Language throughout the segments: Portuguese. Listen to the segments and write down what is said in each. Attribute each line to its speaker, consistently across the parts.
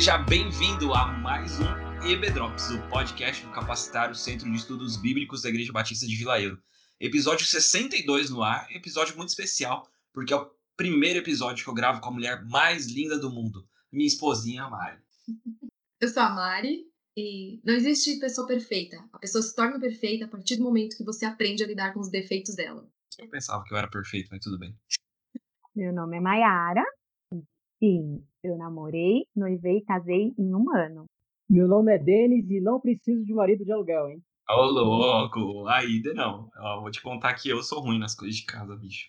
Speaker 1: Seja bem-vindo a mais um EB o podcast do Capacitário Centro de Estudos Bíblicos da Igreja Batista de Vila Euro. Episódio 62 no ar, episódio muito especial, porque é o primeiro episódio que eu gravo com a mulher mais linda do mundo, minha esposinha Mari.
Speaker 2: Eu sou a Mari e não existe pessoa perfeita. A pessoa se torna perfeita a partir do momento que você aprende a lidar com os defeitos dela.
Speaker 1: Eu pensava que eu era perfeito, mas tudo bem.
Speaker 3: Meu nome é Mayara. Sim, eu namorei, noivei e casei em um ano.
Speaker 4: Meu nome é Denis e não preciso de marido de aluguel, hein?
Speaker 1: Ô, oh, louco! Aí, não. Eu vou te contar que eu sou ruim nas coisas de casa, bicho.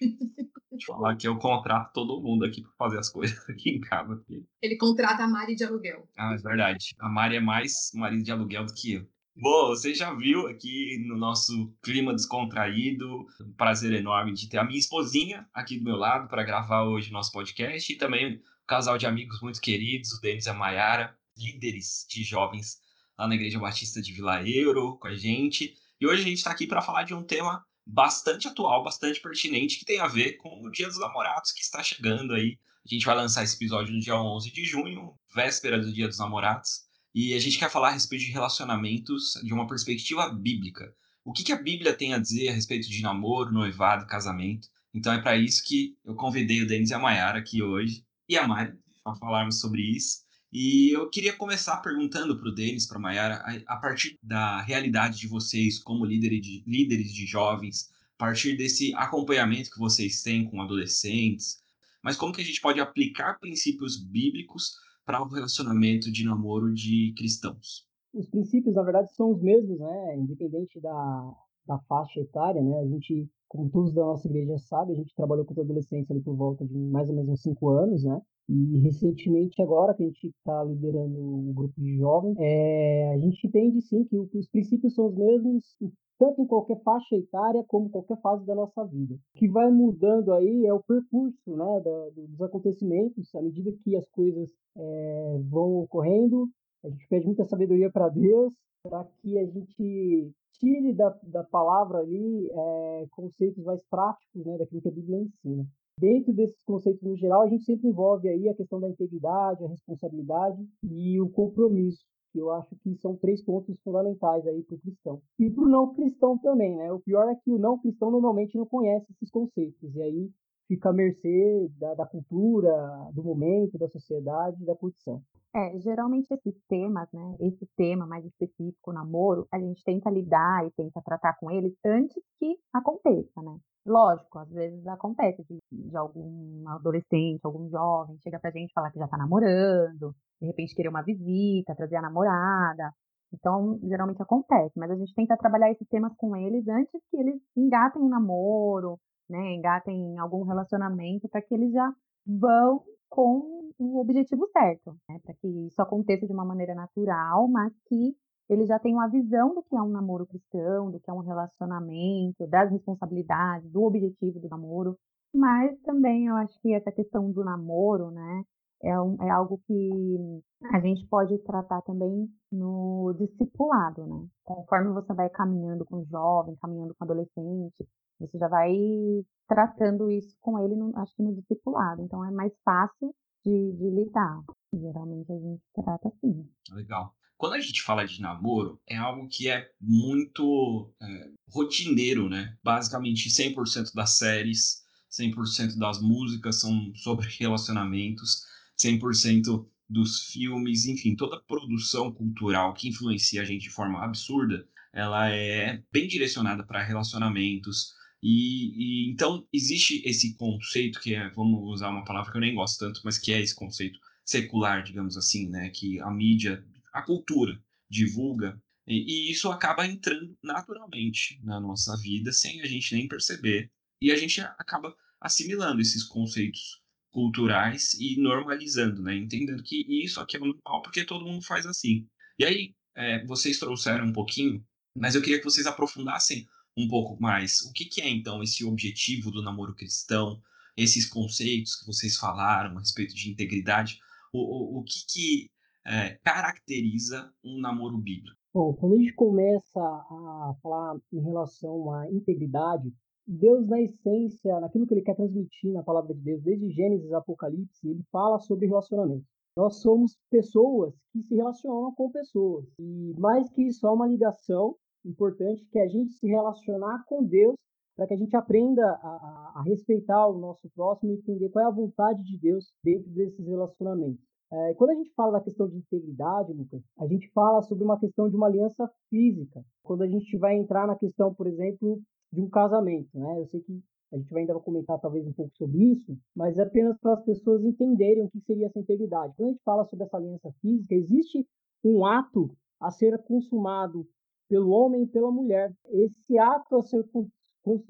Speaker 1: Vou te falar que eu contrato todo mundo aqui pra fazer as coisas aqui em casa.
Speaker 2: Ele contrata a Mari de aluguel.
Speaker 1: Ah, é verdade. A Mari é mais marido de aluguel do que eu. Bom, você já viu aqui no nosso clima descontraído, um prazer enorme de ter a minha esposinha aqui do meu lado para gravar hoje nosso podcast e também casal de amigos muito queridos, o Denis e a Mayara, líderes de jovens lá na Igreja Batista de Vila Euro com a gente. E hoje a gente está aqui para falar de um tema bastante atual, bastante pertinente, que tem a ver com o Dia dos Namorados que está chegando aí. A gente vai lançar esse episódio no dia 11 de junho, véspera do Dia dos Namorados. E a gente quer falar a respeito de relacionamentos de uma perspectiva bíblica. O que, que a Bíblia tem a dizer a respeito de namoro, noivado, casamento? Então é para isso que eu convidei o Denis e a Mayara aqui hoje, e a Mari, para falarmos sobre isso. E eu queria começar perguntando para o Denis, para a Mayara, a, partir da realidade de vocês como líderes de, líderes de jovens, a partir desse acompanhamento que vocês têm com adolescentes, mas como que a gente pode aplicar princípios bíblicos para o relacionamento de namoro de cristãos?
Speaker 4: Os princípios, na verdade, são os mesmos, né? Independente da, da faixa etária, né? A gente, como todos da nossa igreja sabem, a gente trabalhou com adolescência ali por volta de mais ou menos uns cinco anos, né? E recentemente, agora que a gente está liderando um grupo de jovens, é, a gente entende sim que os princípios são os mesmos tanto em qualquer faixa etária como qualquer fase da nossa vida. O que vai mudando aí é o percurso né, da, dos acontecimentos, à medida que as coisas é, vão ocorrendo. A gente pede muita sabedoria para Deus, para que a gente tire da, da palavra ali é, conceitos mais práticos né, daquilo que a Bíblia ensina. Dentro desses conceitos no geral, a gente sempre envolve aí a questão da integridade, a responsabilidade e o compromisso que eu acho que são três pontos fundamentais aí para o cristão. E para o não cristão também, né? O pior é que o não cristão normalmente não conhece esses conceitos, e aí fica à mercê da, da cultura, do momento, da sociedade, da curtição.
Speaker 3: É, geralmente esses temas, né, esse tema mais específico, namoro, a gente tenta lidar e tenta tratar com eles antes que aconteça, né? Lógico, às vezes acontece de, de algum adolescente, algum jovem chega pra gente falar que já tá namorando, de repente querer uma visita, trazer a namorada. Então, geralmente acontece, mas a gente tenta trabalhar esses temas com eles antes que eles engatem um namoro, né, engatem algum relacionamento, para que eles já vão com o objetivo certo, né, para que isso aconteça de uma maneira natural, mas que eles já têm uma visão do que é um namoro cristão, do que é um relacionamento, das responsabilidades, do objetivo do namoro. Mas também eu acho que essa questão do namoro, né, é, um, é algo que a gente pode tratar também no discipulado, né? Conforme você vai caminhando com o jovem, caminhando com o adolescente, você já vai tratando isso com ele, no, acho que no discipulado. Então é mais fácil de, de lidar. Geralmente a gente trata assim.
Speaker 1: Legal. Quando a gente fala de namoro, é algo que é muito é, rotineiro, né? Basicamente 100% das séries, 100% das músicas são sobre relacionamentos 100% dos filmes, enfim, toda produção cultural que influencia a gente de forma absurda, ela é bem direcionada para relacionamentos. E, e, então existe esse conceito que é, vamos usar uma palavra que eu nem gosto tanto, mas que é esse conceito secular, digamos assim, né, que a mídia, a cultura divulga e, e isso acaba entrando naturalmente na nossa vida sem a gente nem perceber e a gente acaba assimilando esses conceitos culturais e normalizando, né? Entendendo que isso aqui é normal porque todo mundo faz assim. E aí, é, vocês trouxeram um pouquinho, mas eu queria que vocês aprofundassem um pouco mais. O que, que é, então, esse objetivo do namoro cristão? Esses conceitos que vocês falaram a respeito de integridade? O, o, o que, que é, caracteriza um namoro bíblico?
Speaker 4: Bom, quando a gente começa a falar em relação à integridade, Deus, na essência, naquilo que ele quer transmitir na palavra de Deus, desde Gênesis Apocalipse, ele fala sobre relacionamento. Nós somos pessoas que se relacionam com pessoas. E mais que só uma ligação importante que a gente se relacionar com Deus para que a gente aprenda a, a, a, respeitar o nosso próximo e entender qual é a vontade de Deus dentro desses relacionamentos. É, quando a gente fala da questão de integridade, Lucas, a gente fala sobre uma questão de uma aliança física. Quando a gente vai entrar na questão, por exemplo, de um casamento, né? Eu sei que a gente vai ainda comentar talvez um pouco sobre isso, mas é apenas para as pessoas entenderem o que seria essa integridade. Quando a gente fala sobre essa aliança física, existe um ato a ser consumado pelo homem e pela mulher. Esse ato a ser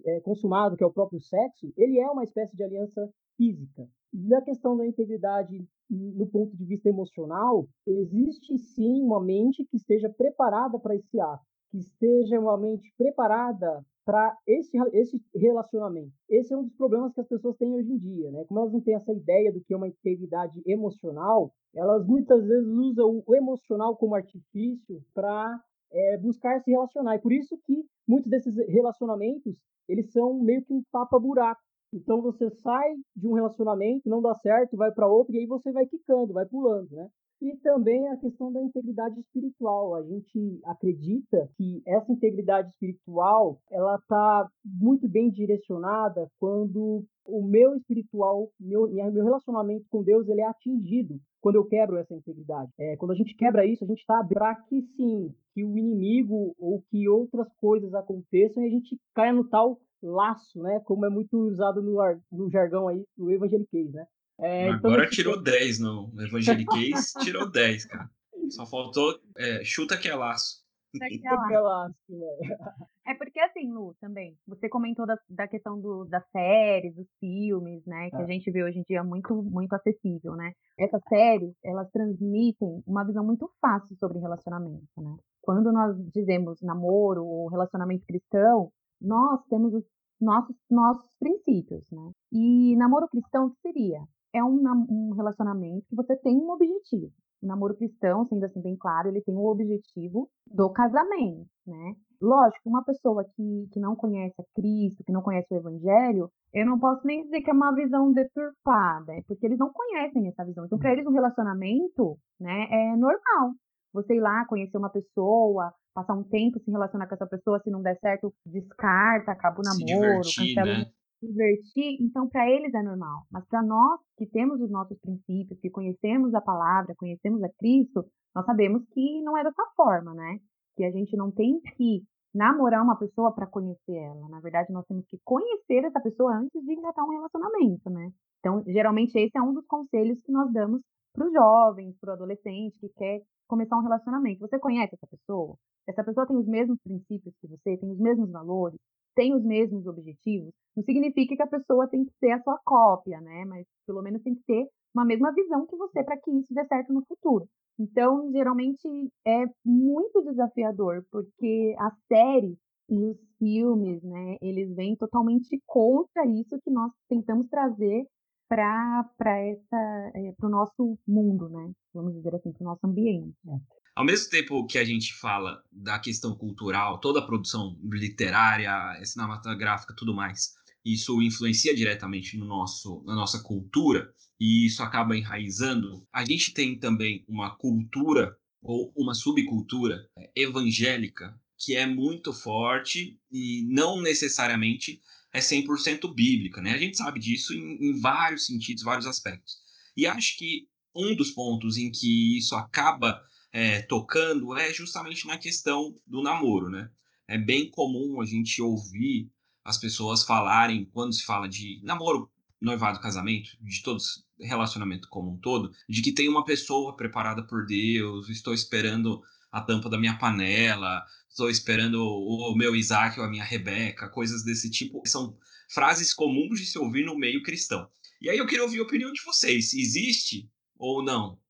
Speaker 4: é, consumado, que é o próprio sexo, ele é uma espécie de aliança física. E a questão da integridade no ponto de vista emocional, existe sim uma mente que esteja preparada para esse ato, que esteja uma mente preparada para esse, esse relacionamento. Esse é um dos problemas que as pessoas têm hoje em dia, né? Como elas não têm essa ideia do que é uma integridade emocional, elas muitas vezes usam o emocional como artifício para é, buscar se relacionar. E por isso que muitos desses relacionamentos, eles são meio que um tapa-buraco. Então você sai de um relacionamento, não dá certo, vai para outro, e aí você vai quicando, vai pulando, né? E também a questão da integridade espiritual. A gente acredita que essa integridade espiritual ela está muito bem direcionada quando o meu espiritual, meu, meu relacionamento com Deus, ele é atingido quando eu quebro essa integridade. É, quando a gente quebra isso, a gente está para que sim, que o inimigo ou que outras coisas aconteçam e a gente caia no tal laço, né? Como é muito usado no, no jargão aí do evangeliquez, né?
Speaker 1: É, então Agora tirou 10 no Evangeliquez, tirou 10, cara. Só faltou é, chuta que é laço.
Speaker 3: Chuta que é laço. É porque assim, Lu, também, você comentou da, da questão do, das séries, dos filmes, né, que é. a gente vê hoje em dia muito, muito acessível, né? Essas séries, elas transmitem uma visão muito fácil sobre relacionamento, né? Quando nós dizemos namoro ou relacionamento cristão, nós temos os nossos, nossos princípios, né? E namoro cristão, o que seria? é um, um relacionamento que você tem um objetivo. O namoro cristão, sendo assim bem claro, ele tem o objetivo do casamento, né? Lógico, uma pessoa que, que não conhece a Cristo, que não conhece o Evangelho, eu não posso nem dizer que é uma visão deturpada, é porque eles não conhecem essa visão. Então, para eles, um relacionamento né, é normal. Você ir lá, conhecer uma pessoa, passar um tempo, se relacionar com essa pessoa, se não der certo, descarta, acaba o namoro, cancela né? divertir, então para eles é normal. Mas para nós que temos os nossos princípios, que conhecemos a palavra, conhecemos a Cristo, nós sabemos que não é dessa forma, né? Que a gente não tem que namorar uma pessoa para conhecer ela. Na verdade, nós temos que conhecer essa pessoa antes de engatar um relacionamento, né? Então, geralmente esse é um dos conselhos que nós damos para os jovens, para o adolescente que quer começar um relacionamento. Você conhece essa pessoa? Essa pessoa tem os mesmos princípios que você, tem os mesmos valores, tem os mesmos objetivos, não significa que a pessoa tem que ser a sua cópia, né? Mas pelo menos tem que ter uma mesma visão que você para que isso dê certo no futuro. Então, geralmente é muito desafiador, porque as séries e os filmes, né, eles vêm totalmente contra isso que nós tentamos trazer para essa é, para o nosso mundo, né? Vamos dizer assim, para o nosso ambiente. É.
Speaker 1: Ao mesmo tempo que a gente fala da questão cultural, toda a produção literária, cinematográfica, tudo mais, isso influencia diretamente no nosso, na nossa cultura e isso acaba enraizando. A gente tem também uma cultura ou uma subcultura é, evangélica que é muito forte e não necessariamente é 100% bíblica, né? A gente sabe disso em, em vários sentidos, vários aspectos. E acho que um dos pontos em que isso acaba é, tocando é justamente na questão do namoro, né? É bem comum a gente ouvir as pessoas falarem, quando se fala de namoro, noivado, casamento, de todos relacionamento como um todo, de que tem uma pessoa preparada por Deus, estou esperando a tampa da minha panela, estou esperando o meu Isaac ou a minha Rebeca, coisas desse tipo. São frases comuns de se ouvir no meio cristão. E aí eu queria ouvir a opinião de vocês. Existe ou não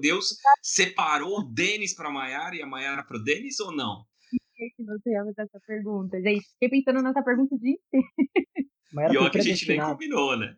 Speaker 1: Deus separou o Denis para a Maiara e a Maiara para o Denis ou não?
Speaker 3: que você ia fazer essa pergunta, gente. Fiquei pensando nessa pergunta de
Speaker 1: E ó que a gente nem combinou, né?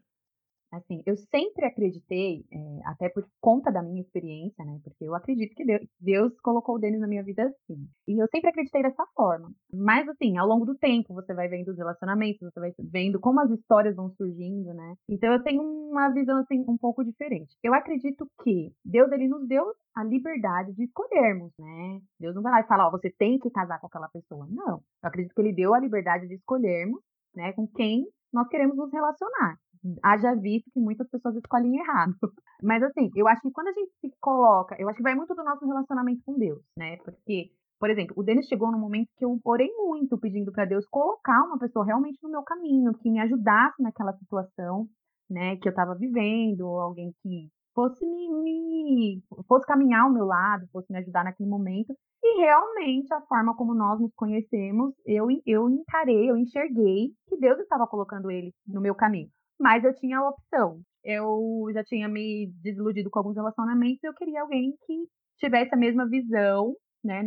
Speaker 3: Assim, eu sempre acreditei, é, até por conta da minha experiência, né? Porque eu acredito que Deus, Deus colocou o Denis na minha vida assim. E eu sempre acreditei dessa forma. Mas, assim, ao longo do tempo, você vai vendo os relacionamentos, você vai vendo como as histórias vão surgindo, né? Então, eu tenho uma visão, assim, um pouco diferente. Eu acredito que Deus, ele nos deu a liberdade de escolhermos, né? Deus não vai lá e falar, ó, você tem que casar com aquela pessoa. Não. Eu acredito que ele deu a liberdade de escolhermos, né, com quem nós queremos nos relacionar haja visto que muitas pessoas escolhem errado. Mas assim, eu acho que quando a gente se coloca, eu acho que vai muito do nosso relacionamento com Deus, né? Porque, por exemplo, o Denis chegou num momento que eu orei muito pedindo para Deus colocar uma pessoa realmente no meu caminho, que me ajudasse naquela situação, né, que eu estava vivendo, alguém que fosse me, me, fosse caminhar ao meu lado, fosse me ajudar naquele momento. E realmente a forma como nós nos conhecemos, eu eu encarei, eu enxerguei que Deus estava colocando ele no meu caminho mas eu tinha a opção. Eu já tinha me desiludido com alguns relacionamentos eu queria alguém que tivesse a mesma visão, né,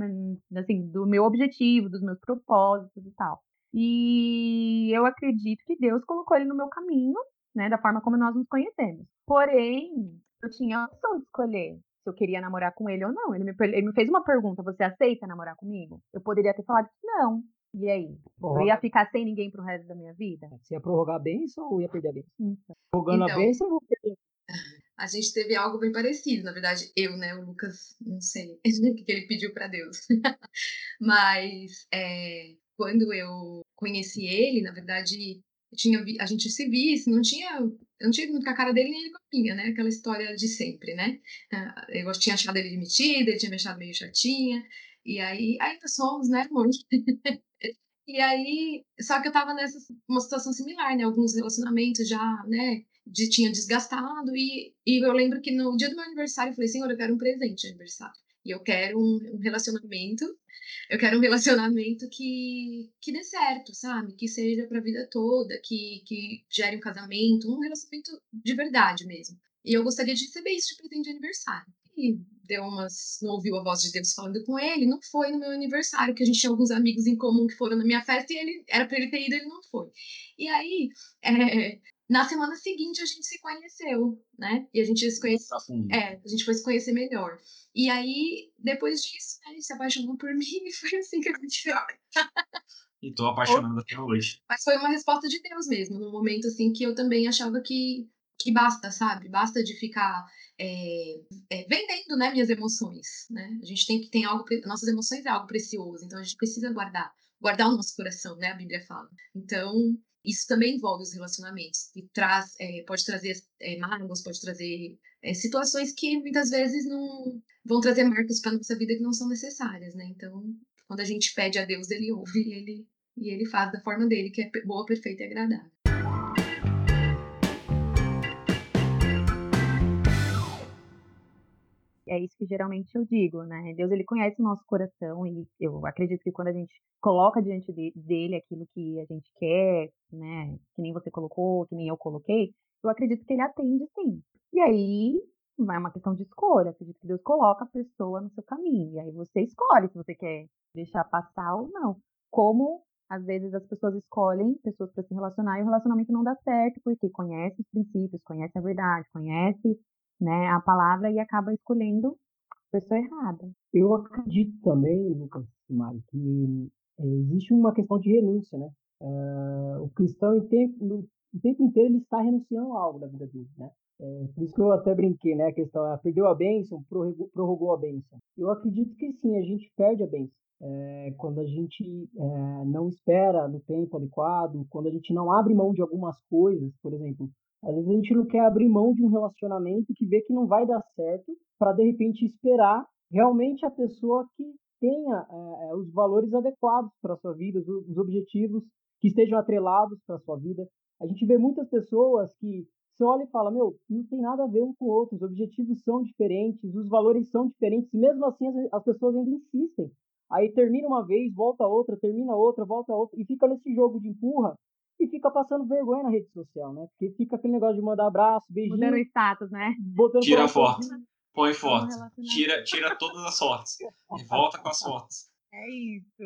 Speaker 3: assim, do meu objetivo, dos meus propósitos e tal. E eu acredito que Deus colocou ele no meu caminho, né, da forma como nós nos conhecemos. Porém, eu tinha a opção de escolher se eu queria namorar com ele ou não. Ele me, ele me fez uma pergunta: você aceita namorar comigo? Eu poderia ter falado que não. E aí? Prorroga. Eu ia ficar sem ninguém pro resto da minha vida?
Speaker 4: Você ia prorrogar a bênção ou ia perder a bênção? Então, Prorrogando então, a bênção ou perder
Speaker 2: a gente teve algo bem parecido, na verdade, eu, né? O Lucas, não sei o que ele pediu para Deus. Mas é, quando eu conheci ele, na verdade, tinha, a gente se visse, não tinha, eu não tinha muito com a cara dele nem ele com a minha, né? Aquela história de sempre, né? Ah, eu tinha achado ele metido, ele tinha me achado meio chatinha. E aí, ainda somos, né, amor? e aí, só que eu tava nessa uma situação similar, né? Alguns relacionamentos já, né, de, tinha desgastado. E, e eu lembro que no dia do meu aniversário eu falei, senhor, eu quero um presente de aniversário. E eu quero um, um relacionamento, eu quero um relacionamento que, que dê certo, sabe? Que seja pra vida toda, que, que gere um casamento, um relacionamento de verdade mesmo. E eu gostaria de receber isso de presente de aniversário e deu umas. não ouviu a voz de Deus falando com ele, não foi no meu aniversário, que a gente tinha alguns amigos em comum que foram na minha festa e ele era para ele ter ido, ele não foi. E aí, é, na semana seguinte a gente se conheceu, né? E a gente se conhece, é, a gente foi se conhecer melhor. E aí, depois disso, né, ele se apaixonou por mim e foi assim que aconteceu.
Speaker 1: E tô apaixonado até hoje.
Speaker 2: Mas foi uma resposta de Deus mesmo, num momento assim que eu também achava que, que basta, sabe? Basta de ficar é, é, vendendo né, minhas emoções. Né? A gente tem que ter algo, nossas emoções é algo precioso, então a gente precisa guardar, guardar o nosso coração, né? A Bíblia fala. Então isso também envolve os relacionamentos e traz, é, pode trazer é, mágoas, pode trazer é, situações que muitas vezes não vão trazer marcas para nossa vida que não são necessárias, né? Então quando a gente pede a Deus, ele ouve e ele e ele faz da forma dele que é boa, perfeita e agradável.
Speaker 3: É isso que geralmente eu digo, né? Deus ele conhece o nosso coração e eu acredito que quando a gente coloca diante de, dele aquilo que a gente quer, né? Que nem você colocou, que nem eu coloquei, eu acredito que ele atende sim. E aí vai uma questão de escolha. Eu acredito que Deus coloca a pessoa no seu caminho e aí você escolhe se você quer deixar passar ou não. Como às vezes as pessoas escolhem pessoas para se relacionar e o relacionamento não dá certo porque conhece os princípios, conhece a verdade, conhece né, a palavra e acaba escolhendo a pessoa errada.
Speaker 4: Eu acredito também, Lucas Mari, que é, existe uma questão de renúncia, né? Uh, o cristão, o tempo, o tempo inteiro, ele está renunciando a algo da vida dele, né? É, por isso que eu até brinquei, né? A questão é, perdeu a bênção, prorrogou, prorrogou a bênção. Eu acredito que sim, a gente perde a bênção. É, quando a gente é, não espera no tempo adequado, quando a gente não abre mão de algumas coisas, por exemplo, às vezes a gente não quer abrir mão de um relacionamento que vê que não vai dar certo, para de repente esperar realmente a pessoa que tenha é, os valores adequados para a sua vida, os, os objetivos que estejam atrelados para a sua vida. A gente vê muitas pessoas que você olha e fala, meu, não tem nada a ver um com o outro, os objetivos são diferentes, os valores são diferentes, e mesmo assim as, as pessoas ainda insistem. Aí termina uma vez, volta outra, termina outra, volta outra, e fica nesse jogo de empurra, e fica passando vergonha na rede social, né? Porque fica aquele negócio de mandar abraço, beijinho.
Speaker 3: Mudando status, né?
Speaker 1: Tira a foto. Põe foto. Tira, tira todas as fotos. E volta com as fotos.
Speaker 3: É isso.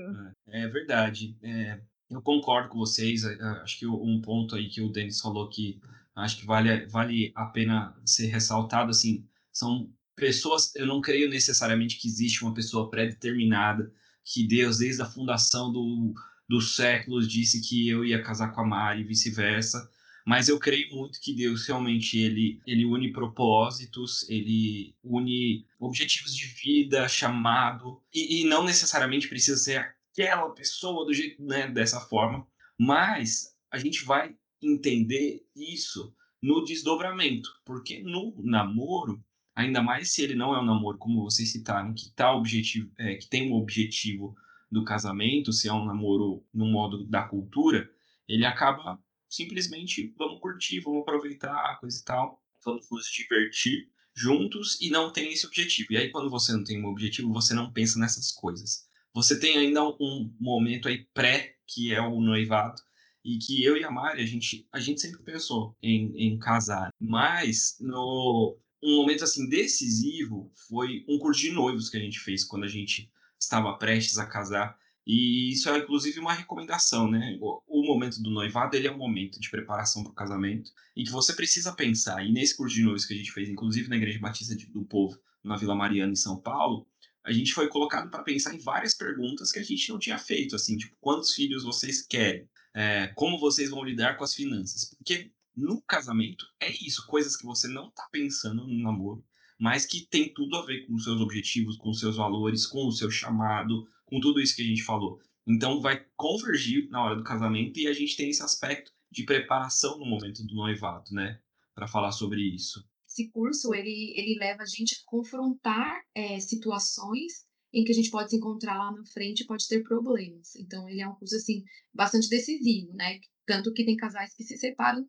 Speaker 1: É, é verdade. É, eu concordo com vocês. É, é, acho que um ponto aí que o Denis falou que acho que vale, vale a pena ser ressaltado, assim, são pessoas, eu não creio necessariamente que existe uma pessoa pré-determinada, que Deus, desde a fundação do, dos séculos, disse que eu ia casar com a Mari e vice-versa, mas eu creio muito que Deus realmente ele, ele une propósitos, ele une objetivos de vida, chamado, e, e não necessariamente precisa ser aquela pessoa do jeito né, dessa forma, mas a gente vai entender isso no desdobramento, porque no namoro, ainda mais se ele não é um namoro como vocês citaram, que tá objetivo, é, que tem um objetivo do casamento, se é um namoro no modo da cultura, ele acaba simplesmente vamos curtir, vamos aproveitar, coisa e tal, vamos nos divertir juntos e não tem esse objetivo. E aí quando você não tem um objetivo, você não pensa nessas coisas. Você tem ainda um momento aí pré, que é o noivado, e que eu e a Mari, a gente, a gente sempre pensou em, em casar. Mas no um momento assim decisivo foi um curso de noivos que a gente fez quando a gente estava prestes a casar e isso é inclusive uma recomendação, né? O, momento do noivado ele é um momento de preparação para o casamento e que você precisa pensar. E nesse curso de noivos que a gente fez, inclusive na Igreja Batista do Povo, na Vila Mariana, em São Paulo, a gente foi colocado para pensar em várias perguntas que a gente não tinha feito, assim, tipo, quantos filhos vocês querem? É, como vocês vão lidar com as finanças? Porque no casamento é isso, coisas que você não está pensando no namoro, mas que tem tudo a ver com seus objetivos, com seus valores, com o seu chamado, com tudo isso que a gente falou. Então vai convergir na hora do casamento e a gente tem esse aspecto de preparação no momento do noivado, né? Para falar sobre isso.
Speaker 2: Esse curso ele, ele leva a gente a confrontar é, situações em que a gente pode se encontrar lá na frente e pode ter problemas. Então ele é um curso assim bastante decisivo, né? Tanto que tem casais que se separam,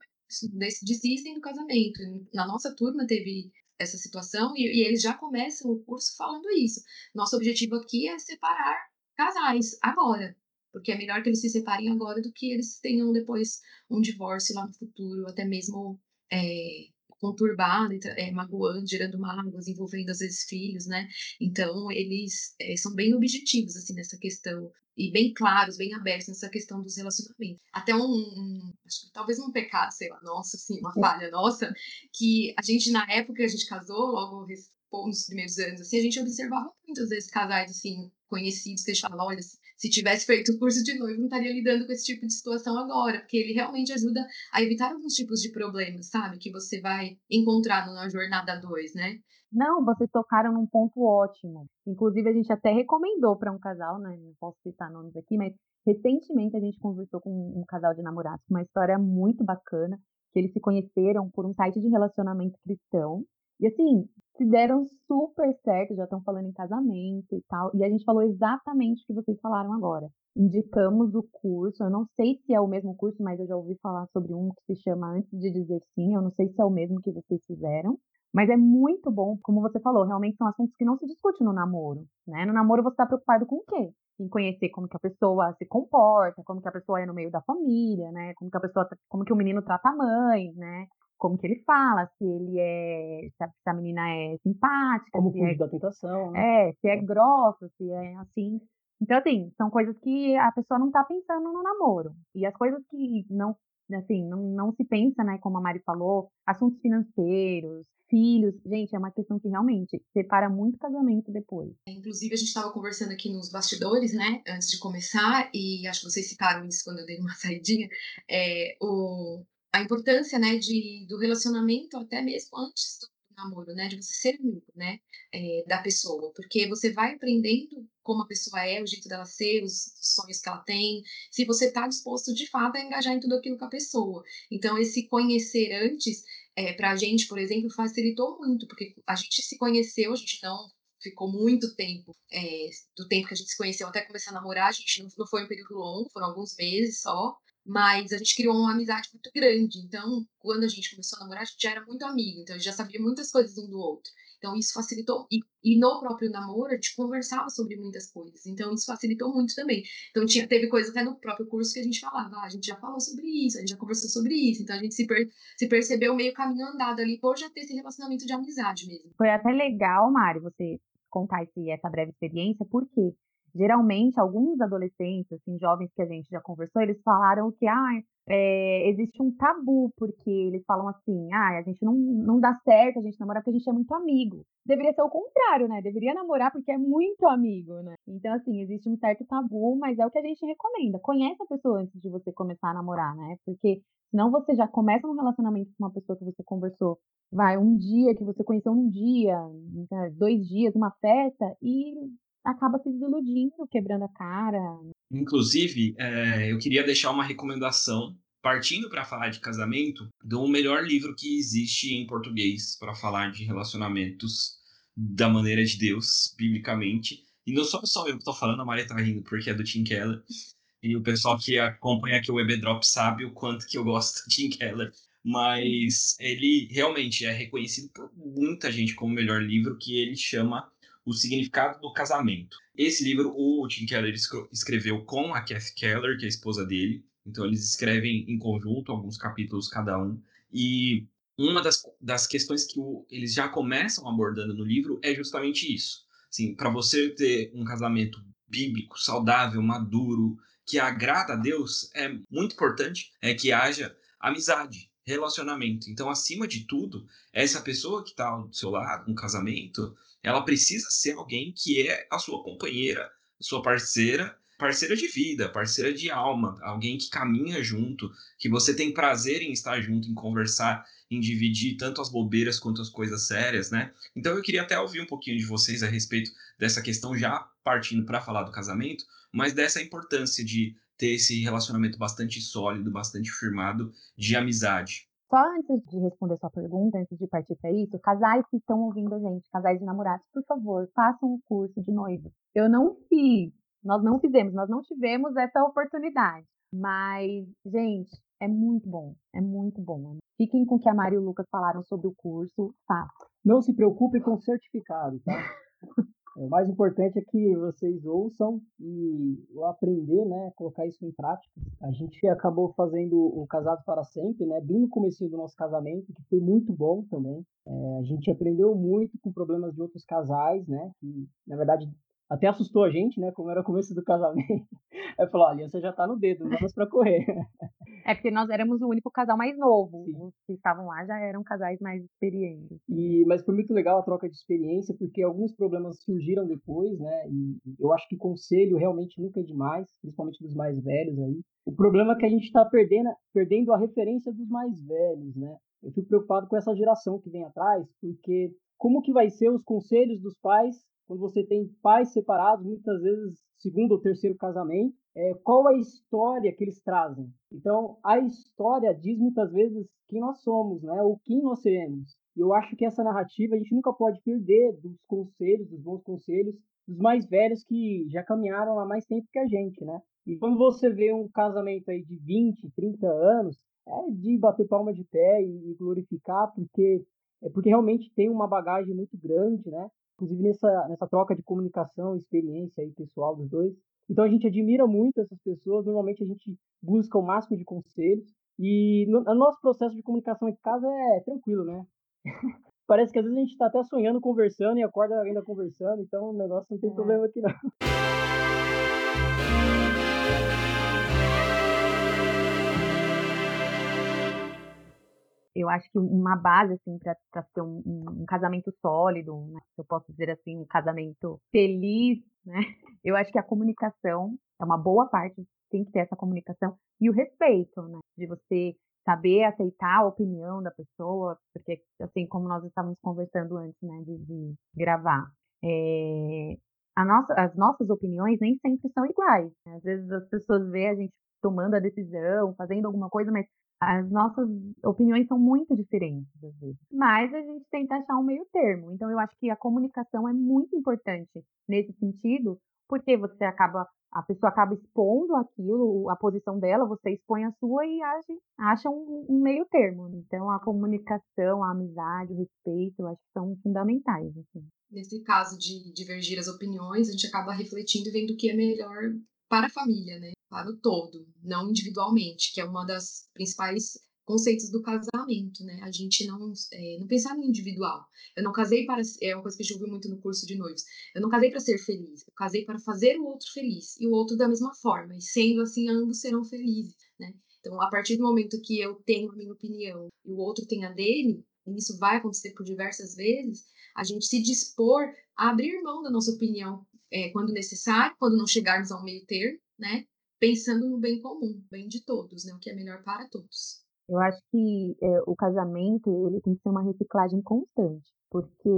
Speaker 2: desistem do casamento. Na nossa turma teve essa situação e, e, eles já começam o curso falando isso. Nosso objetivo aqui é separar casais agora, porque é melhor que eles se separem agora do que eles tenham depois um divórcio lá no futuro, até mesmo é, conturbado, é, magoando, gerando mágoas, envolvendo às vezes filhos, né? Então eles é, são bem objetivos assim nessa questão e bem claros, bem abertos nessa questão dos relacionamentos. Até um, um acho que talvez um pecado, sei lá, nossa, assim, uma falha nossa, que a gente na época que a gente casou, logo nos primeiros anos, assim, a gente observava muitas vezes casais assim conhecidos que falavam, olha, se tivesse feito o curso de noivo, não estaria lidando com esse tipo de situação agora, porque ele realmente ajuda a evitar alguns tipos de problemas, sabe? Que você vai encontrar na jornada 2, né?
Speaker 3: Não, vocês tocaram num ponto ótimo. Inclusive, a gente até recomendou para um casal, né? Não posso citar nomes aqui, mas recentemente a gente conversou com um casal de namorados, uma história muito bacana, que eles se conheceram por um site de relacionamento cristão. E assim, se deram super certo, já estão falando em casamento e tal. E a gente falou exatamente o que vocês falaram agora. Indicamos o curso, eu não sei se é o mesmo curso, mas eu já ouvi falar sobre um que se chama Antes de Dizer Sim, eu não sei se é o mesmo que vocês fizeram. Mas é muito bom, como você falou, realmente são assuntos que não se discute no namoro, né? No namoro você está preocupado com o quê? Em conhecer como que a pessoa se comporta, como que a pessoa é no meio da família, né? Como que a pessoa, como que o menino trata a mãe, né? Como que ele fala, se ele é, se a, se a menina é simpática,
Speaker 4: como
Speaker 3: fugir
Speaker 4: é, da tentação,
Speaker 3: né? É, se é grossa, se é assim. Então, assim, são coisas que a pessoa não tá pensando no namoro. E as coisas que não, assim, não, não se pensa, né, como a Mari falou, assuntos financeiros, filhos, gente, é uma questão que realmente separa muito casamento depois.
Speaker 2: Inclusive, a gente estava conversando aqui nos bastidores, né, antes de começar, e acho que vocês citaram isso quando eu dei uma saidinha, é, o, a importância, né, de, do relacionamento até mesmo antes do namoro, né, de você ser amigo, né, é, da pessoa, porque você vai aprendendo como a pessoa é, o jeito dela ser, os sonhos que ela tem, se você está disposto de fato a engajar em tudo aquilo com a pessoa. Então, esse conhecer antes, é, para a gente, por exemplo, facilitou muito, porque a gente se conheceu, a gente não ficou muito tempo, é, do tempo que a gente se conheceu até começar a namorar, a gente não, não foi um período longo, foram alguns meses só, mas a gente criou uma amizade muito grande. Então, quando a gente começou a namorar, a gente já era muito amigo, então a gente já sabia muitas coisas um do outro. Então, isso facilitou. E, e no próprio namoro, a gente conversava sobre muitas coisas. Então, isso facilitou muito também. Então, tinha, teve coisa até no próprio curso que a gente falava, ah, a gente já falou sobre isso, a gente já conversou sobre isso. Então, a gente se, per, se percebeu meio caminho andado ali por já ter esse relacionamento de amizade mesmo.
Speaker 3: Foi até legal, Mari, você contar esse, essa breve experiência, porque geralmente alguns adolescentes, assim, jovens que a gente já conversou, eles falaram que ah, é, existe um tabu, porque eles falam assim, ah, a gente não, não dá certo a gente namorar porque a gente é muito amigo. Deveria ser o contrário, né? Deveria namorar porque é muito amigo, né? Então, assim, existe um certo tabu, mas é o que a gente recomenda. Conhece a pessoa antes de você começar a namorar, né? Porque senão você já começa um relacionamento com uma pessoa que você conversou, vai, um dia que você conheceu um dia, né, dois dias, uma festa, e acaba se desiludindo, quebrando a cara.
Speaker 1: Inclusive, é, eu queria deixar uma recomendação, partindo para falar de casamento, do melhor livro que existe em português para falar de relacionamentos da maneira de Deus, biblicamente. E não só, só eu que estou falando, a Maria está rindo, porque é do Tim Keller. E o pessoal que acompanha aqui o Ebedrop sabe o quanto que eu gosto de Tim Keller. Mas ele realmente é reconhecido por muita gente como o melhor livro, que ele chama o Significado do Casamento. Esse livro o Tim Keller escreveu com a Kath Keller, que é a esposa dele. Então eles escrevem em conjunto alguns capítulos cada um. E uma das, das questões que o, eles já começam abordando no livro é justamente isso. Assim, para você ter um casamento bíblico, saudável, maduro, que agrada a Deus, é muito importante é que haja amizade, relacionamento. Então, acima de tudo, essa pessoa que está ao seu lado, um casamento, ela precisa ser alguém que é a sua companheira, sua parceira, parceira de vida, parceira de alma, alguém que caminha junto, que você tem prazer em estar junto, em conversar, em dividir tanto as bobeiras quanto as coisas sérias, né? Então eu queria até ouvir um pouquinho de vocês a respeito dessa questão já partindo para falar do casamento, mas dessa importância de ter esse relacionamento bastante sólido, bastante firmado de amizade.
Speaker 3: Só antes de responder sua pergunta, antes de partir para isso, casais que estão ouvindo a gente, casais de namorados, por favor, façam o curso de noivo. Eu não fiz, nós não fizemos, nós não tivemos essa oportunidade. Mas, gente, é muito bom, é muito bom. Fiquem com o que a Mari e o Lucas falaram sobre o curso, façam.
Speaker 4: Não se preocupe com o certificado, tá? O mais importante é que vocês ouçam e aprender, né, colocar isso em prática. A gente acabou fazendo o Casados para Sempre, né, bem no começo do nosso casamento, que foi muito bom também. É, a gente aprendeu muito com problemas de outros casais, né, que na verdade até assustou a gente, né? Como era o começo do casamento. Aí falou: a aliança já tá no dedo, vamos para correr.
Speaker 3: É porque nós éramos o único casal mais novo. Sim. Os que estavam lá já eram casais mais experientes.
Speaker 4: E, mas foi muito legal a troca de experiência, porque alguns problemas surgiram depois, né? E eu acho que conselho realmente nunca é demais, principalmente dos mais velhos aí. O problema é que a gente está perdendo, perdendo a referência dos mais velhos, né? Eu fico preocupado com essa geração que vem atrás, porque como que vai ser os conselhos dos pais quando você tem pais separados, muitas vezes segundo ou terceiro casamento, é, qual a história que eles trazem. Então, a história diz muitas vezes quem nós somos, né, ou quem nós seremos. E eu acho que essa narrativa a gente nunca pode perder dos conselhos, dos bons conselhos, dos mais velhos que já caminharam há mais tempo que a gente, né? E quando você vê um casamento aí de 20, 30 anos, é de bater palma de pé e glorificar, porque é porque realmente tem uma bagagem muito grande, né? Inclusive nessa, nessa troca de comunicação, experiência aí pessoal dos dois. Então a gente admira muito essas pessoas, normalmente a gente busca o máximo de conselhos e no, no nosso processo de comunicação em casa é tranquilo, né? Parece que às vezes a gente está até sonhando, conversando e acorda ainda conversando, então o negócio não tem é. problema aqui não.
Speaker 3: Eu acho que uma base, assim, para ter um, um, casamento sólido, né? eu posso dizer assim, um casamento feliz, né? Eu acho que a comunicação é uma boa parte, tem que ter essa comunicação e o respeito, né? De você saber aceitar a opinião da pessoa, porque, assim, como nós estávamos conversando antes, né, de, de gravar, é, nossa, as nossas opiniões nem sempre são iguais. Né? Às vezes as pessoas veem a gente tomando a decisão, fazendo alguma coisa, mas as nossas opiniões são muito diferentes, às vezes. Mas a gente tenta achar um meio termo. Então, eu acho que a comunicação é muito importante nesse sentido, porque você acaba, a pessoa acaba expondo aquilo, a posição dela, você expõe a sua e acha, acha um, um meio termo. Então, a comunicação, a amizade, o respeito, eu acho que são fundamentais. Assim.
Speaker 2: Nesse caso de divergir as opiniões, a gente acaba refletindo e vendo o que é melhor para a família, né? Para o todo, não individualmente, que é uma das principais conceitos do casamento, né? A gente não, é, não pensar no individual. Eu não casei para. É uma coisa que a gente ouviu muito no curso de noivos. Eu não casei para ser feliz, eu casei para fazer o outro feliz. E o outro da mesma forma. E sendo assim, ambos serão felizes, né? Então, a partir do momento que eu tenho a minha opinião e o outro tem a dele, e isso vai acontecer por diversas vezes, a gente se dispor a abrir mão da nossa opinião é, quando necessário, quando não chegarmos ao meio termo, né? Pensando no bem comum, bem de todos, né? O que é melhor para todos.
Speaker 3: Eu acho que é, o casamento ele tem que ser uma reciclagem constante, porque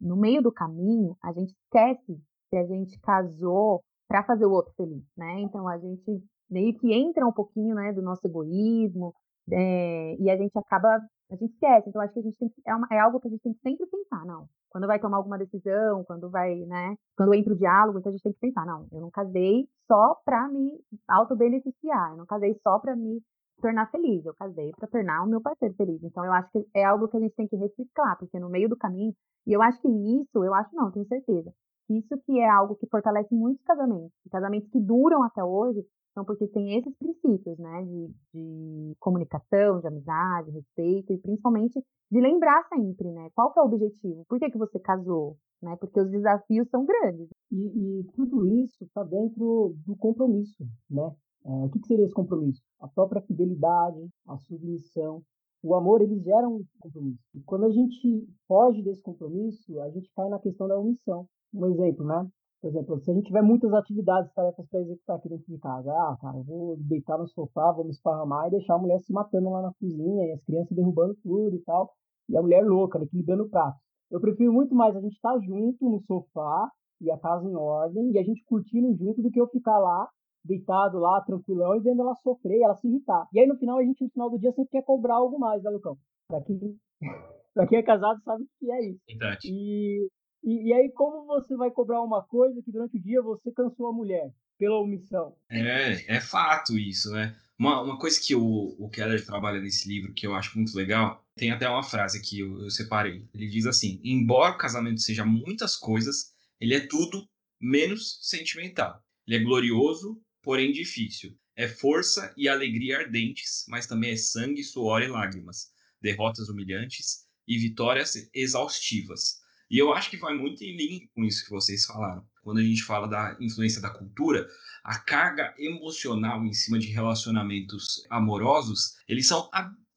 Speaker 3: no meio do caminho a gente esquece que a gente casou para fazer o outro feliz, né? Então a gente meio que entra um pouquinho, né, do nosso egoísmo é, e a gente acaba a gente esquece. Então acho que a gente tem que, é, uma, é algo que a gente tem que sempre pensar, não quando vai tomar alguma decisão, quando vai, né, quando entra o diálogo, então a gente tem que pensar, não, eu não casei só para me autobeneficiar, eu não casei só para me tornar feliz, eu casei para tornar o meu parceiro feliz. Então eu acho que é algo que a gente tem que reciclar, porque no meio do caminho, e eu acho que isso, eu acho não, tenho certeza, isso que é algo que fortalece muitos casamentos, casamentos que duram até hoje, então, porque tem esses princípios, né, de, de, comunicação, de amizade, respeito e principalmente de lembrar sempre, né, qual que é o objetivo, por que, que você casou, né, porque os desafios são grandes.
Speaker 4: E, e tudo isso está dentro do compromisso, né? É, o que, que seria esse compromisso? A própria fidelidade, a submissão, o amor, eles geram um compromisso. E quando a gente foge desse compromisso, a gente cai na questão da omissão. Um exemplo, né? Por exemplo, se a gente tiver muitas atividades, tarefas para executar aqui dentro de casa, ah, cara, eu vou deitar no sofá, vou me esparramar e deixar a mulher se matando lá na cozinha e as crianças derrubando tudo e tal, e a mulher louca, equilibrando o prato. Eu prefiro muito mais a gente estar tá junto no sofá e a casa em ordem e a gente curtindo junto do que eu ficar lá, deitado lá, tranquilão, e vendo ela sofrer, ela se irritar. E aí no final, a gente no final do dia sempre quer cobrar algo mais, né, Lucão? Pra quem, pra quem é casado sabe o que é isso.
Speaker 1: Verdade.
Speaker 4: E e, e, aí, como você vai cobrar uma coisa que durante o dia você cansou a mulher pela omissão?
Speaker 1: É, é fato isso, né? Uma, uma coisa que o, o Keller trabalha nesse livro que eu acho muito legal, tem até uma frase que eu, eu separei. Ele diz assim: embora o casamento seja muitas coisas, ele é tudo menos sentimental. Ele é glorioso, porém difícil. É força e alegria ardentes, mas também é sangue, suor e lágrimas, derrotas humilhantes e vitórias exaustivas. E eu acho que vai muito em linha com isso que vocês falaram. Quando a gente fala da influência da cultura, a carga emocional em cima de relacionamentos amorosos, eles são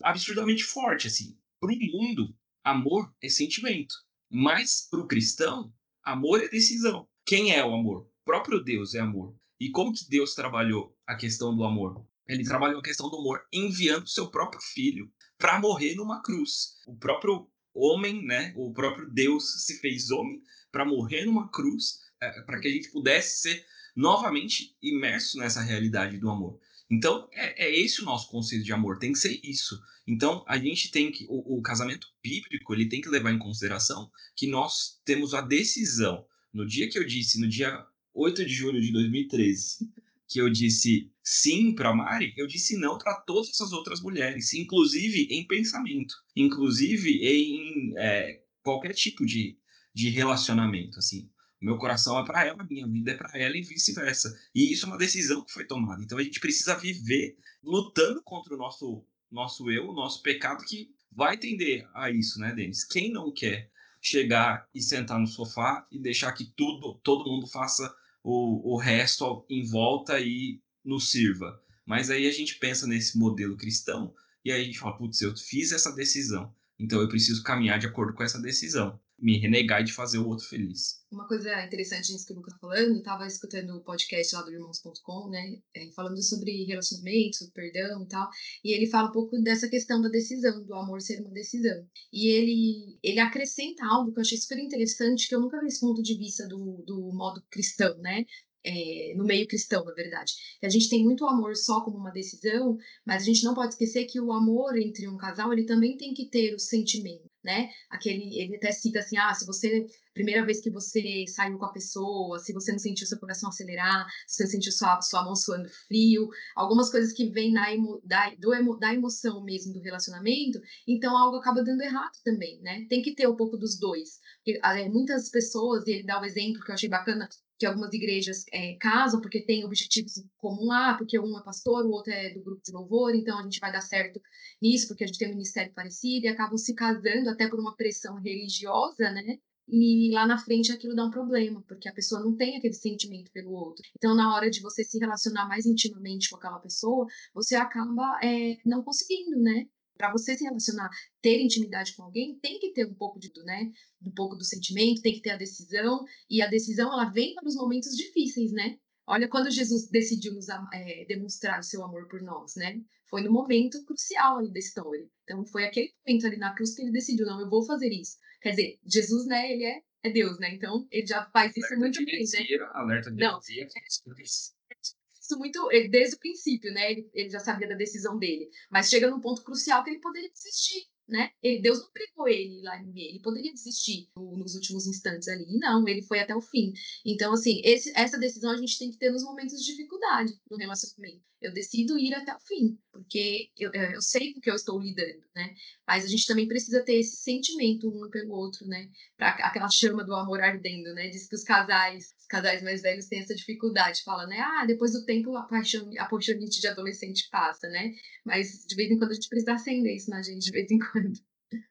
Speaker 1: absurdamente fortes, assim. Para o mundo, amor é sentimento. Mas para o cristão, amor é decisão. Quem é o amor? O próprio Deus é amor. E como que Deus trabalhou a questão do amor? Ele trabalhou a questão do amor enviando seu próprio filho para morrer numa cruz. O próprio homem, né? O próprio Deus se fez homem para morrer numa cruz, é, para que a gente pudesse ser novamente imerso nessa realidade do amor. Então, é, é, esse o nosso conceito de amor, tem que ser isso. Então, a gente tem que, o, o, casamento bíblico, ele tem que levar em consideração que nós temos a decisão. No dia que eu disse, no dia 8 de julho de 2013, que eu disse sim para Mari, eu disse não para todas essas outras mulheres, inclusive em pensamento, inclusive em é, qualquer tipo de, de relacionamento, assim. Meu coração é para ela, minha vida é para ela e vice-versa. E isso é uma decisão que foi tomada. Então a gente precisa viver lutando contra o nosso nosso eu, o nosso pecado que vai tender a isso, né, Denis? Quem não quer chegar e sentar no sofá e deixar que tudo, todo mundo faça o, o resto em volta e nos sirva. Mas aí a gente pensa nesse modelo cristão e aí a gente fala, putz, eu fiz essa decisão, então eu preciso caminhar de acordo com essa decisão me renegar de fazer o outro feliz.
Speaker 2: Uma coisa interessante nisso que o Lucas tá falando, eu tava escutando o podcast lá do irmãos.com, né, é, falando sobre relacionamento, perdão e tal, e ele fala um pouco dessa questão da decisão, do amor ser uma decisão. E ele, ele acrescenta algo que eu achei super interessante, que eu nunca vi esse ponto de vista do, do modo cristão, né, é, no meio cristão, na verdade. A gente tem muito amor só como uma decisão, mas a gente não pode esquecer que o amor entre um casal, ele também tem que ter o sentimento né? Aquele, ele até cita assim, ah, se você, primeira vez que você saiu com a pessoa, se você não sentiu seu coração acelerar, se você sentiu sua, sua mão suando frio, algumas coisas que vêm na emo, da, do emo, da emoção mesmo do relacionamento, então algo acaba dando errado também, né? Tem que ter um pouco dos dois. Porque, é, muitas pessoas, e ele dá o um exemplo que eu achei bacana, que algumas igrejas é, casam porque tem objetivos em comum lá, porque um é pastor, o outro é do grupo de louvor, então a gente vai dar certo nisso porque a gente tem um ministério parecido e acabam se casando até por uma pressão religiosa, né? E lá na frente aquilo dá um problema, porque a pessoa não tem aquele sentimento pelo outro. Então, na hora de você se relacionar mais intimamente com aquela pessoa, você acaba é, não conseguindo, né? para você se relacionar, ter intimidade com alguém, tem que ter um pouco de, né, um pouco do sentimento, tem que ter a decisão, e a decisão ela vem para os momentos difíceis, né? Olha quando Jesus decidiu nos é, demonstrar o seu amor por nós, né? Foi no momento crucial ali da história. Então foi aquele momento ali na cruz que ele decidiu, não, eu vou fazer isso. Quer dizer, Jesus, né, ele é, é Deus, né? Então ele já faz isso
Speaker 1: alerta
Speaker 2: muito
Speaker 1: bem, né? Alerta de
Speaker 2: não, isso muito desde o princípio, né? Ele, ele já sabia da decisão dele. Mas chega num ponto crucial que ele poderia desistir né? Ele, Deus não pregou ele lá em Ele poderia desistir nos últimos instantes ali. Não, ele foi até o fim. Então, assim, esse, essa decisão a gente tem que ter nos momentos de dificuldade no relacionamento. Eu decido ir até o fim, porque eu, eu sei com que eu estou lidando, né? Mas a gente também precisa ter esse sentimento um pelo outro, né? Pra aquela chama do amor ardendo, né? Diz que os casais, casais mais velhos têm essa dificuldade. Fala, né? Ah, depois do tempo a paixão, de adolescente passa, né? Mas de vez em quando a gente precisa acender isso na gente, de vez em quando.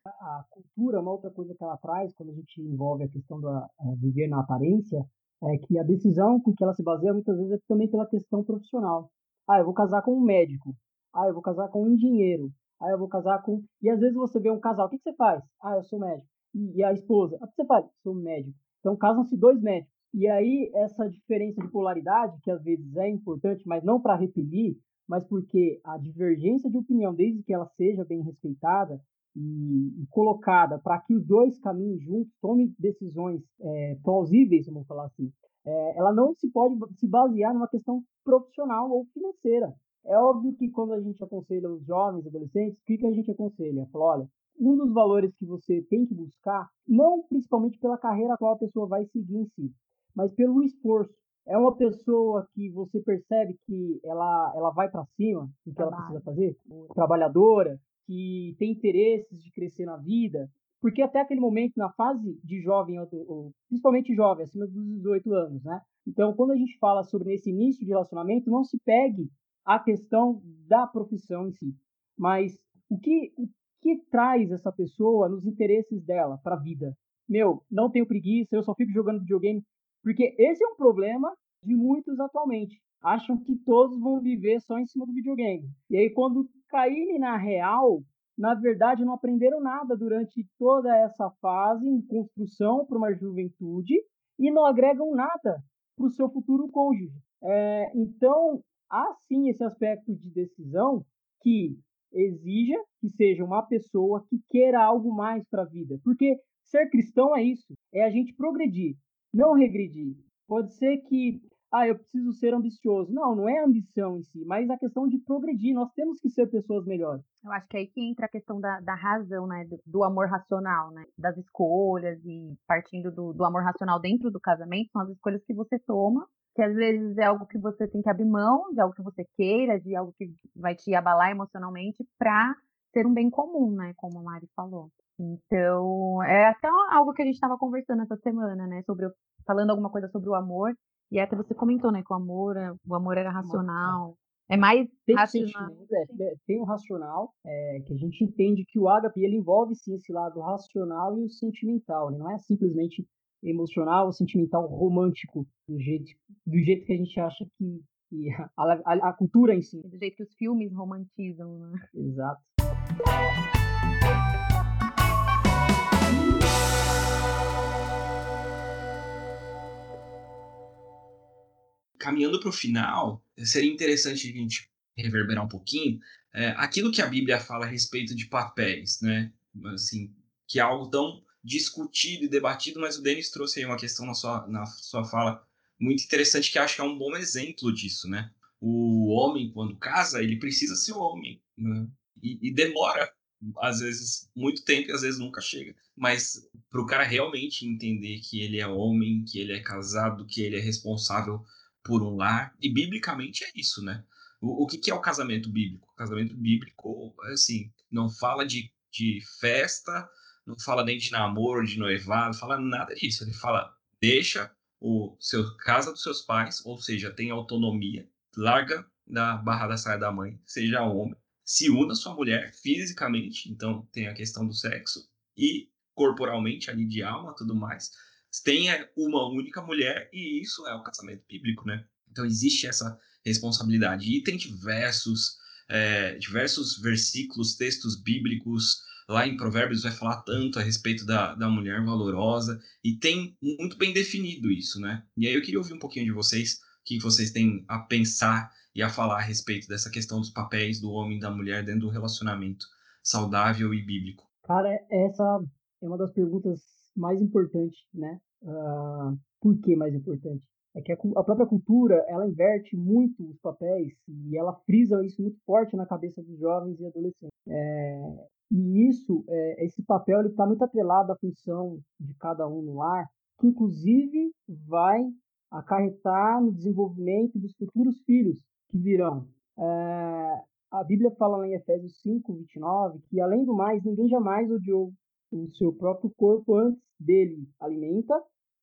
Speaker 4: A cultura, uma outra coisa que ela traz, quando a gente envolve a questão da viver na aparência, é que a decisão com que ela se baseia muitas vezes é também pela questão profissional. Ah, eu vou casar com um médico. Ah, eu vou casar com um engenheiro. Ah, eu vou casar com. E às vezes você vê um casal, o que, que você faz? Ah, eu sou médico. E, a esposa, ah, o que você faz? Sou médico. Então casam-se dois médicos. E aí essa diferença de polaridade, que às vezes é importante, mas não para repelir, mas porque a divergência de opinião, desde que ela seja bem respeitada, e, e colocada para que os dois caminhem juntos, tomem decisões é, plausíveis, vamos falar assim, é, ela não se pode se basear numa questão profissional ou financeira. É óbvio que quando a gente aconselha os jovens, adolescentes, o que, que a gente aconselha? Fala, olha, um dos valores que você tem que buscar, não principalmente pela carreira a qual a pessoa vai seguir em si, mas pelo esforço. É uma pessoa que você percebe que ela, ela vai para cima do que ela precisa fazer, trabalhadora, que tem interesses de crescer na vida, porque até aquele momento, na fase de jovem, principalmente jovem, acima dos 18 anos, né? Então, quando a gente fala sobre esse início de relacionamento, não se pegue a questão da profissão em si, mas o que, o que traz essa pessoa nos interesses dela para a vida. Meu, não tenho preguiça, eu só fico jogando videogame, porque esse é um problema de muitos atualmente. Acham que todos vão viver só em cima do videogame. E aí, quando caírem na real, na verdade, não aprenderam nada durante toda essa fase em construção para uma juventude e não agregam nada para o seu futuro cônjuge. É, então, há sim esse aspecto de decisão que exija que seja uma pessoa que queira algo mais para a vida. Porque ser cristão é isso, é a gente progredir, não regredir. Pode ser que ah, eu preciso ser ambicioso. Não, não é ambição em si, mas a questão de progredir. Nós temos que ser pessoas melhores.
Speaker 3: Eu acho que aí que entra a questão da, da razão, né? Do, do, amor racional, né? Das escolhas e partindo do, do amor racional dentro do casamento, são as escolhas que você toma, que às vezes é algo que você tem que abrir mão, de algo que você queira, de algo que vai te abalar emocionalmente, para ser um bem comum, né? Como a Mari falou. Então, é até algo que a gente estava conversando essa semana, né? Sobre falando alguma coisa sobre o amor e até você comentou, né, que o amor, é, o amor era racional. É mais
Speaker 4: tem
Speaker 3: racional.
Speaker 4: É, tem o racional, é, que a gente entende que o ágape ele envolve sim esse lado racional e o sentimental. Ele não é simplesmente emocional ou sentimental romântico do jeito, do jeito que a gente acha que, que a, a, a, cultura em si.
Speaker 3: Do jeito que os filmes romantizam, né?
Speaker 4: Exato.
Speaker 1: Caminhando para o final, seria interessante a gente reverberar um pouquinho é, aquilo que a Bíblia fala a respeito de papéis, né? Assim, que é algo tão discutido e debatido, mas o Denis trouxe aí uma questão na sua, na sua fala muito interessante que acho que é um bom exemplo disso, né? O homem, quando casa, ele precisa ser homem, né? e, e demora às vezes muito tempo e às vezes nunca chega. Mas para o cara realmente entender que ele é homem, que ele é casado, que ele é responsável por um lar. E biblicamente é isso, né? O, o que, que é o casamento bíblico? O casamento bíblico, assim, não fala de, de festa, não fala nem de namoro, de noivado, fala nada disso. Ele fala, deixa o seu casa dos seus pais, ou seja, tem autonomia, larga da barra da saia da mãe, seja homem, se una sua mulher fisicamente, então tem a questão do sexo, e corporalmente, ali de alma, tudo mais, tenha uma única mulher, e isso é o casamento bíblico, né? Então existe essa responsabilidade. E tem diversos, é, diversos versículos, textos bíblicos, lá em Provérbios vai falar tanto a respeito da, da mulher valorosa, e tem muito bem definido isso, né? E aí eu queria ouvir um pouquinho de vocês, o que vocês têm a pensar e a falar a respeito dessa questão dos papéis do homem e da mulher dentro do relacionamento saudável e bíblico.
Speaker 4: Cara, essa é uma das perguntas mais importantes, né? Uh, por que mais importante? É que a, a, própria cultura, ela inverte muito os papéis e ela frisa isso muito forte na cabeça dos jovens e adolescentes. É, e isso, é, esse papel, ele está muito atrelado à função de cada um no lar, que inclusive vai acarretar no desenvolvimento dos futuros filhos que virão. É, a Bíblia fala em Efésios 5, 29, que além do mais, ninguém jamais odiou o seu próprio corpo antes dele alimenta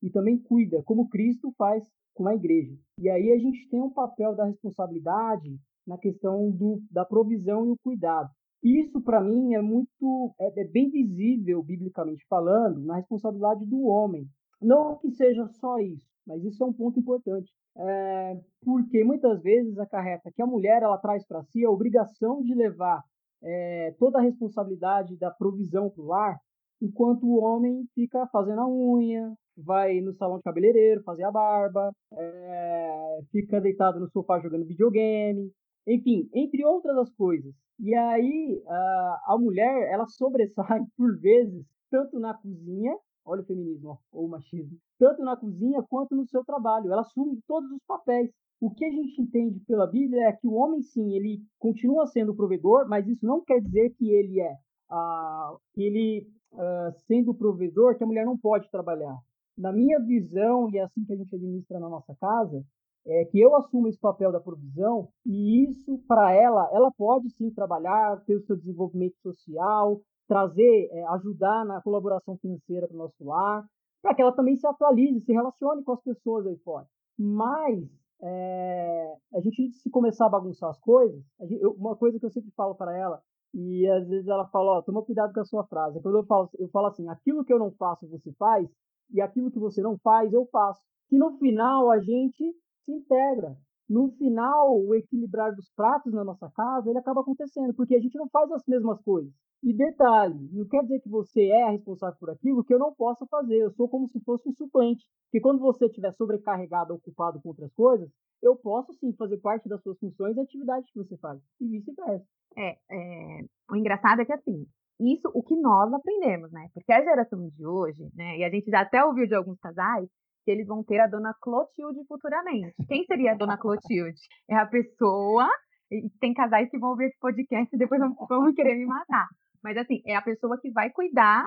Speaker 4: e também cuida, como Cristo faz com a igreja. E aí a gente tem um papel da responsabilidade na questão do, da provisão e o cuidado. Isso, para mim, é muito, é, é, bem visível, biblicamente falando, na responsabilidade do homem. Não que seja só isso, mas isso é um ponto importante. É, porque muitas vezes acarreta que a mulher ela traz para si a obrigação de levar é, toda a responsabilidade da provisão para o lar, enquanto o homem fica fazendo a unha, vai no salão de cabeleireiro fazer a barba, é, fica deitado no sofá jogando videogame, enfim, entre outras coisas. E aí a, a mulher ela sobressai por vezes tanto na cozinha, olha o feminismo ou o machismo, tanto na cozinha quanto no seu trabalho. Ela assume todos os papéis. O que a gente entende pela Bíblia é que o homem sim ele continua sendo o provedor, mas isso não quer dizer que ele é uh, ele uh, sendo provedor que a mulher não pode trabalhar na minha visão, e é assim que a gente administra na nossa casa, é que eu assumo esse papel da provisão e isso, para ela, ela pode sim trabalhar, ter o seu desenvolvimento social, trazer, é, ajudar na colaboração financeira para o nosso lar, para que ela também se atualize, se relacione com as pessoas aí fora. Mas é, a gente, se começar a bagunçar as coisas, gente, eu, uma coisa que eu sempre falo para ela, e às vezes ela fala, ó, toma cuidado com a sua frase. Quando eu falo, eu falo assim, aquilo que eu não faço, você faz, e aquilo que você não faz, eu faço. Que no final a gente se integra. No final, o equilibrar dos pratos na nossa casa, ele acaba acontecendo, porque a gente não faz as mesmas coisas. E detalhe, não quer dizer que você é responsável por aquilo que eu não possa fazer. Eu sou como se fosse um suplente. Porque quando você estiver sobrecarregado, ocupado com outras coisas, eu posso sim fazer parte das suas funções e atividades que você faz. E vice-versa.
Speaker 3: É, é, o engraçado é que assim, isso o que nós aprendemos, né? Porque a geração de hoje, né? E a gente já até ouviu de alguns casais que eles vão ter a dona Clotilde futuramente. Quem seria a dona Clotilde? É a pessoa. E tem casais que vão ouvir esse podcast e depois vão, querer me matar. Mas assim, é a pessoa que vai cuidar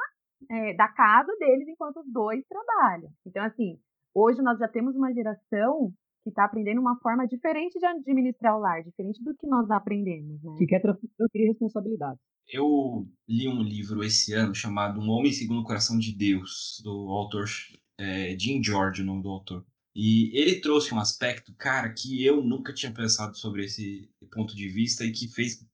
Speaker 3: é, da casa deles enquanto os dois trabalham. Então, assim, hoje nós já temos uma geração que está aprendendo uma forma diferente de administrar o lar, diferente do que nós aprendemos, né?
Speaker 4: Que quer transferir responsabilidade.
Speaker 1: Eu li um livro esse ano chamado Um Homem Segundo o Coração de Deus, do autor é, Jim George, o nome do autor. E ele trouxe um aspecto, cara, que eu nunca tinha pensado sobre esse ponto de vista e que fez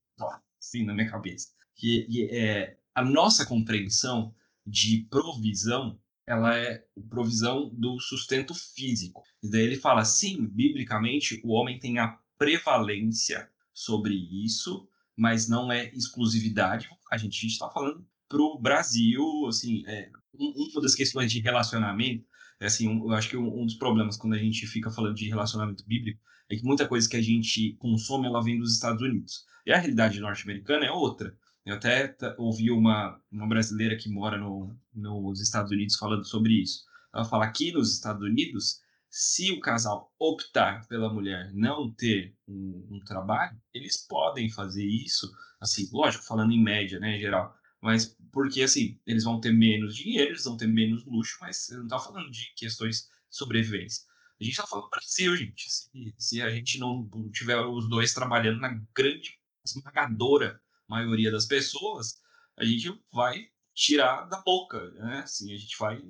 Speaker 1: assim na minha cabeça. Que, que é a nossa compreensão de provisão ela é provisão do sustento físico. E daí ele fala, sim, biblicamente o homem tem a prevalência sobre isso, mas não é exclusividade. A gente está falando para o Brasil, assim, é, uma das questões de relacionamento, é assim, um, eu acho que um, um, dos problemas quando a gente fica falando de relacionamento bíblico é que muita coisa que a gente consome ela vem dos Estados Unidos. E a realidade norte-americana é outra. Eu até ouvi uma, uma brasileira que mora no, nos Estados Unidos falando sobre isso. Ela fala que nos Estados Unidos, se o casal optar pela mulher não ter um, um, trabalho, eles podem fazer isso, assim, lógico, falando em média, né, em geral, mas porque, assim, eles vão ter menos dinheiro, eles vão ter menos luxo, mas você não está falando de questões de sobrevivência. A gente está falando do Brasil, gente. Se, se a gente não tiver os dois trabalhando na grande, esmagadora maioria das pessoas, a gente vai tirar da boca, né? Assim, a gente vai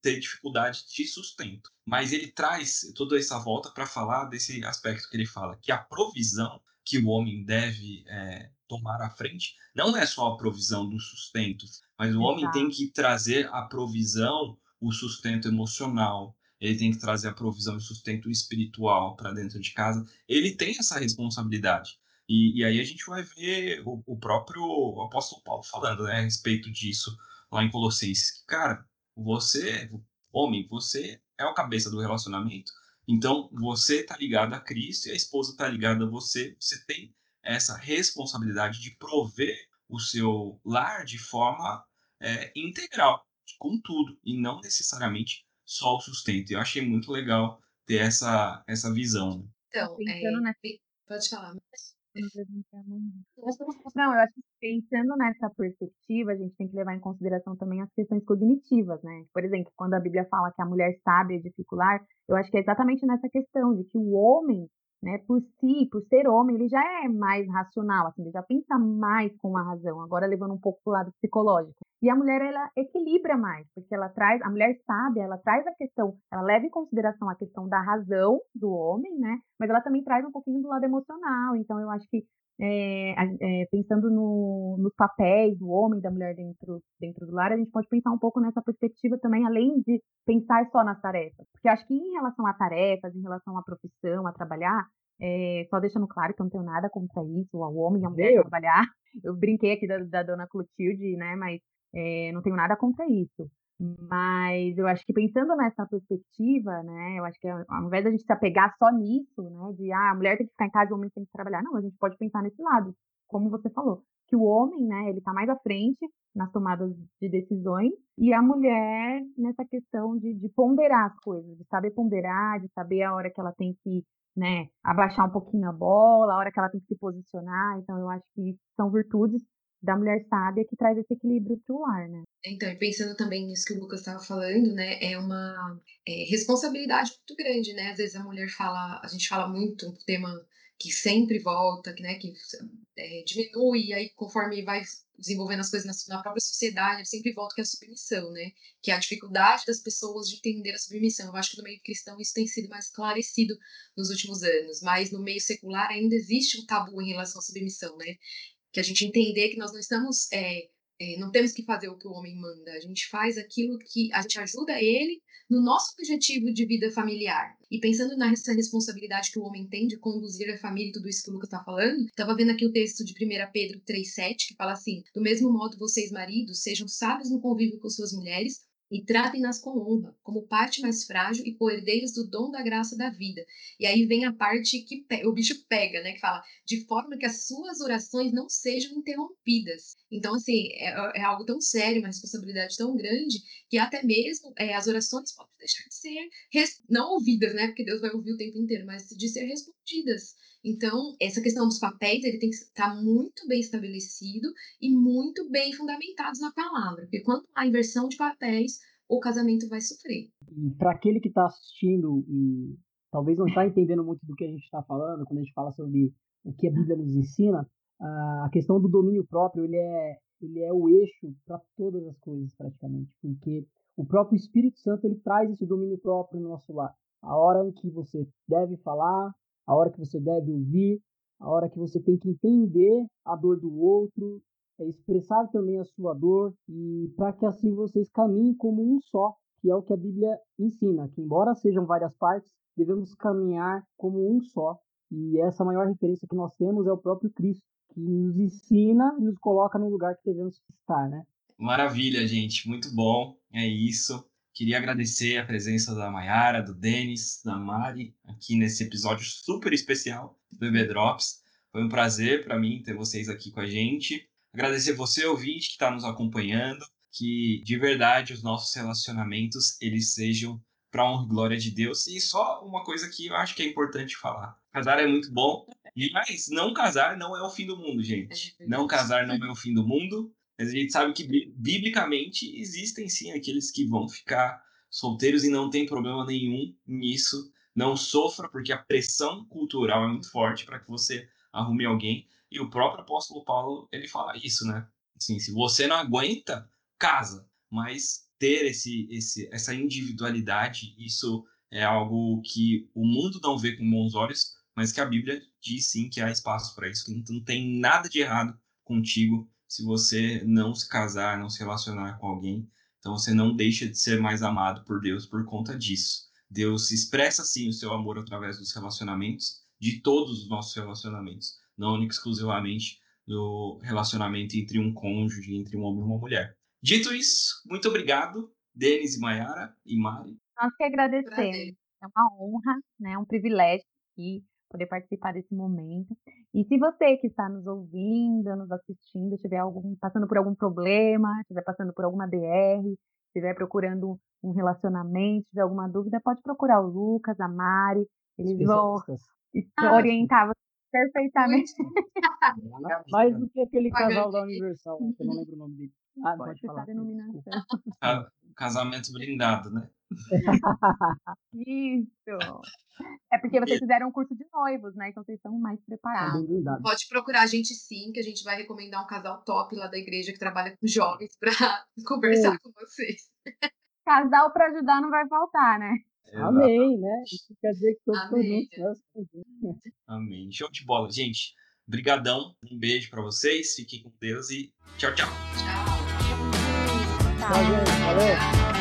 Speaker 1: ter dificuldade de sustento. Mas ele traz toda essa volta para falar desse aspecto que ele fala, que a provisão que o homem deve é, tomar à frente não é só a provisão do sustento, mas o homem tem que trazer a provisão, o sustento emocional, ele tem que trazer a provisão e sustento espiritual para dentro de casa. Ele tem essa responsabilidade. E, e aí a gente vai ver o, o, próprio apóstolo Paulo falando né, a respeito disso lá em Colossenses. Que, cara, você, homem, você é o cabeça do relacionamento. Então, você está ligado a Cristo e a esposa está ligada a você. Você tem essa responsabilidade de prover o seu lar de forma é, integral, com tudo, e não necessariamente só o sustento. Eu achei muito legal ter essa, essa visão. Né?
Speaker 2: Então, é, pode falar.
Speaker 3: Não, eu acho que pensando nessa perspectiva, a gente tem que levar em consideração também as questões cognitivas, né? Por exemplo, quando a Bíblia fala que a mulher sábia é dificular, eu acho que é exatamente nessa questão de que o homem, né, por si, por ser homem, ele já é mais racional, assim, ele já pensa mais com a razão, agora levando um pouco para o lado psicológico. E a mulher, ela equilibra mais, porque ela traz, a mulher sábia, ela traz a questão, ela leva em consideração a questão da razão do homem, né? Mas ela também traz um pouquinho do lado emocional. Então, eu acho que, é, é, pensando no, nos papéis do homem e da mulher dentro, dentro do lar, a gente pode pensar um pouco nessa perspectiva também, além de pensar só nas tarefas. Porque eu acho que em relação a tarefas, em relação à profissão, a trabalhar, é, só deixando claro que eu não tenho nada contra isso, o homem e a mulher trabalhar. Eu brinquei aqui da, da dona Clotilde, né? Mas não tenho nada contra isso. Mas eu acho que pensando nessa perspectiva, né, eu acho que ao invés da gente se apegar só nisso, né, de ah, a mulher tem que ficar em casa e o homem tem que trabalhar, não, a gente pode pensar nesse lado, como você falou, que o homem, né, ele está mais à frente nas tomadas de decisões e a mulher nessa questão de, de ponderar as coisas, de saber ponderar, de saber a hora que ela tem que né, abaixar um pouquinho a bola, a hora que ela tem que se posicionar. Então, eu acho que são virtudes da mulher sábia que traz esse equilíbrio para o lar, né?
Speaker 2: Então, pensando também nisso que o Lucas estava falando, né, é uma é, responsabilidade muito grande, né? Às vezes a mulher fala, a gente fala muito um tema que sempre volta, que, né, que é, diminui, e aí conforme vai desenvolvendo as coisas na, na, própria sociedade, sempre volta que é a submissão, né? Que é a dificuldade das pessoas de entender a submissão. Eu acho que no meio cristão isso tem sido mais esclarecido nos últimos anos, mas no meio secular ainda existe um tabu em relação à submissão, né? Que a gente entender que nós não estamos, é, é, não temos que fazer o que o homem manda, a gente faz aquilo que a gente ajuda ele no nosso objetivo de vida familiar. E pensando nessa responsabilidade que o homem tem de conduzir a família e tudo isso que o Lucas está falando, estava vendo aqui o texto de 1 Pedro 3,7, que fala assim: Do mesmo modo, vocês, maridos, sejam sábios no convívio com suas mulheres, e tratem-nas com honra, como parte mais frágil e coerdeiras do dom da graça da vida. E aí vem a parte que o bicho pega, né? Que fala, de forma que as suas orações não sejam interrompidas. Então, assim, é, é algo tão sério, uma responsabilidade tão grande, que até mesmo é, as orações podem deixar de ser, não ouvidas, né? Porque Deus vai ouvir o tempo inteiro, mas de ser respondidas. Então, essa questão dos papéis, ele tem que estar muito bem estabelecido e muito bem fundamentados na palavra, porque quando há inversão de papéis, o casamento vai sofrer.
Speaker 4: Para aquele que está assistindo e talvez não está entendendo muito do que a gente está falando, quando a gente fala sobre o que a Bíblia nos ensina, a questão do domínio próprio, ele é, ele é o eixo para todas as coisas, praticamente, porque o próprio Espírito Santo, ele traz esse domínio próprio no nosso lar. A hora em que você deve falar, a hora que você deve ouvir, a hora que você tem que entender a dor do outro, é expressar também a sua dor e para que assim vocês caminhem como um só, que é o que a Bíblia ensina, que embora sejam várias partes, devemos caminhar como um só. E essa maior referência que nós temos é o próprio Cristo, que nos ensina e nos coloca no lugar que devemos estar, né?
Speaker 1: Maravilha, gente, muito bom. É isso. Queria agradecer a presença da Mayara, do Denis, da Mari aqui nesse episódio super especial do Bebê Drops. Foi um prazer para mim ter vocês aqui com a gente. Agradecer você, ouvinte, que está nos acompanhando. Que de verdade os nossos relacionamentos eles sejam para honra e glória de Deus. E só uma coisa que eu acho que é importante falar: casar é muito bom, mas não casar não é o fim do mundo, gente. É não casar não é o fim do mundo. Mas a gente sabe que, biblicamente, existem sim aqueles que vão ficar solteiros e não tem problema nenhum nisso. Não sofra, porque a pressão cultural é muito forte para que você arrume alguém. E o próprio apóstolo Paulo, ele fala isso, né? Assim, se você não aguenta, casa, mas ter esse, esse, essa individualidade, isso é algo que o mundo não vê com bons olhos, mas que a Bíblia diz sim que há espaço para isso, que não tem nada de errado contigo se você não se casar, não se relacionar com alguém. Então você não deixa de ser mais amado por Deus por conta disso. Deus expressa sim o seu amor através dos relacionamentos, de todos os nossos relacionamentos, não exclusivamente no relacionamento entre um cônjuge, entre um homem e uma mulher. Dito isso, muito obrigado, Denis e Maiara e Mari.
Speaker 3: Nós que agradecemos. É uma honra, né, um privilégio aqui poder participar desse momento. E se você que está nos ouvindo, nos assistindo, estiver algum, passando por algum problema, estiver passando por alguma DR, estiver procurando um relacionamento, tiver alguma dúvida, pode procurar o Lucas, a Mari, eles vão ah, orientar você perfeitamente.
Speaker 4: Mais do que aquele casal da Universal, que eu não lembro o nome dele.
Speaker 3: Ah, pode, pode falar. Denominação.
Speaker 1: Casamento blindado, né?
Speaker 3: Isso. É porque vocês fizeram um curso de noivos, né? Então vocês estão mais preparados.
Speaker 2: Pode procurar a gente sim, que a gente vai recomendar um casal top lá da igreja que trabalha com jovens para conversar é. com vocês.
Speaker 3: Casal para ajudar não vai faltar, né?
Speaker 4: Amém, né? Isso quer dizer que todos Amém. juntos.
Speaker 1: Amém. Show de bola, gente. Brigadão. Um beijo para vocês. Fiquem com Deus e tchau, tchau.
Speaker 2: Tchau.
Speaker 4: Tchau, gente. Valeu.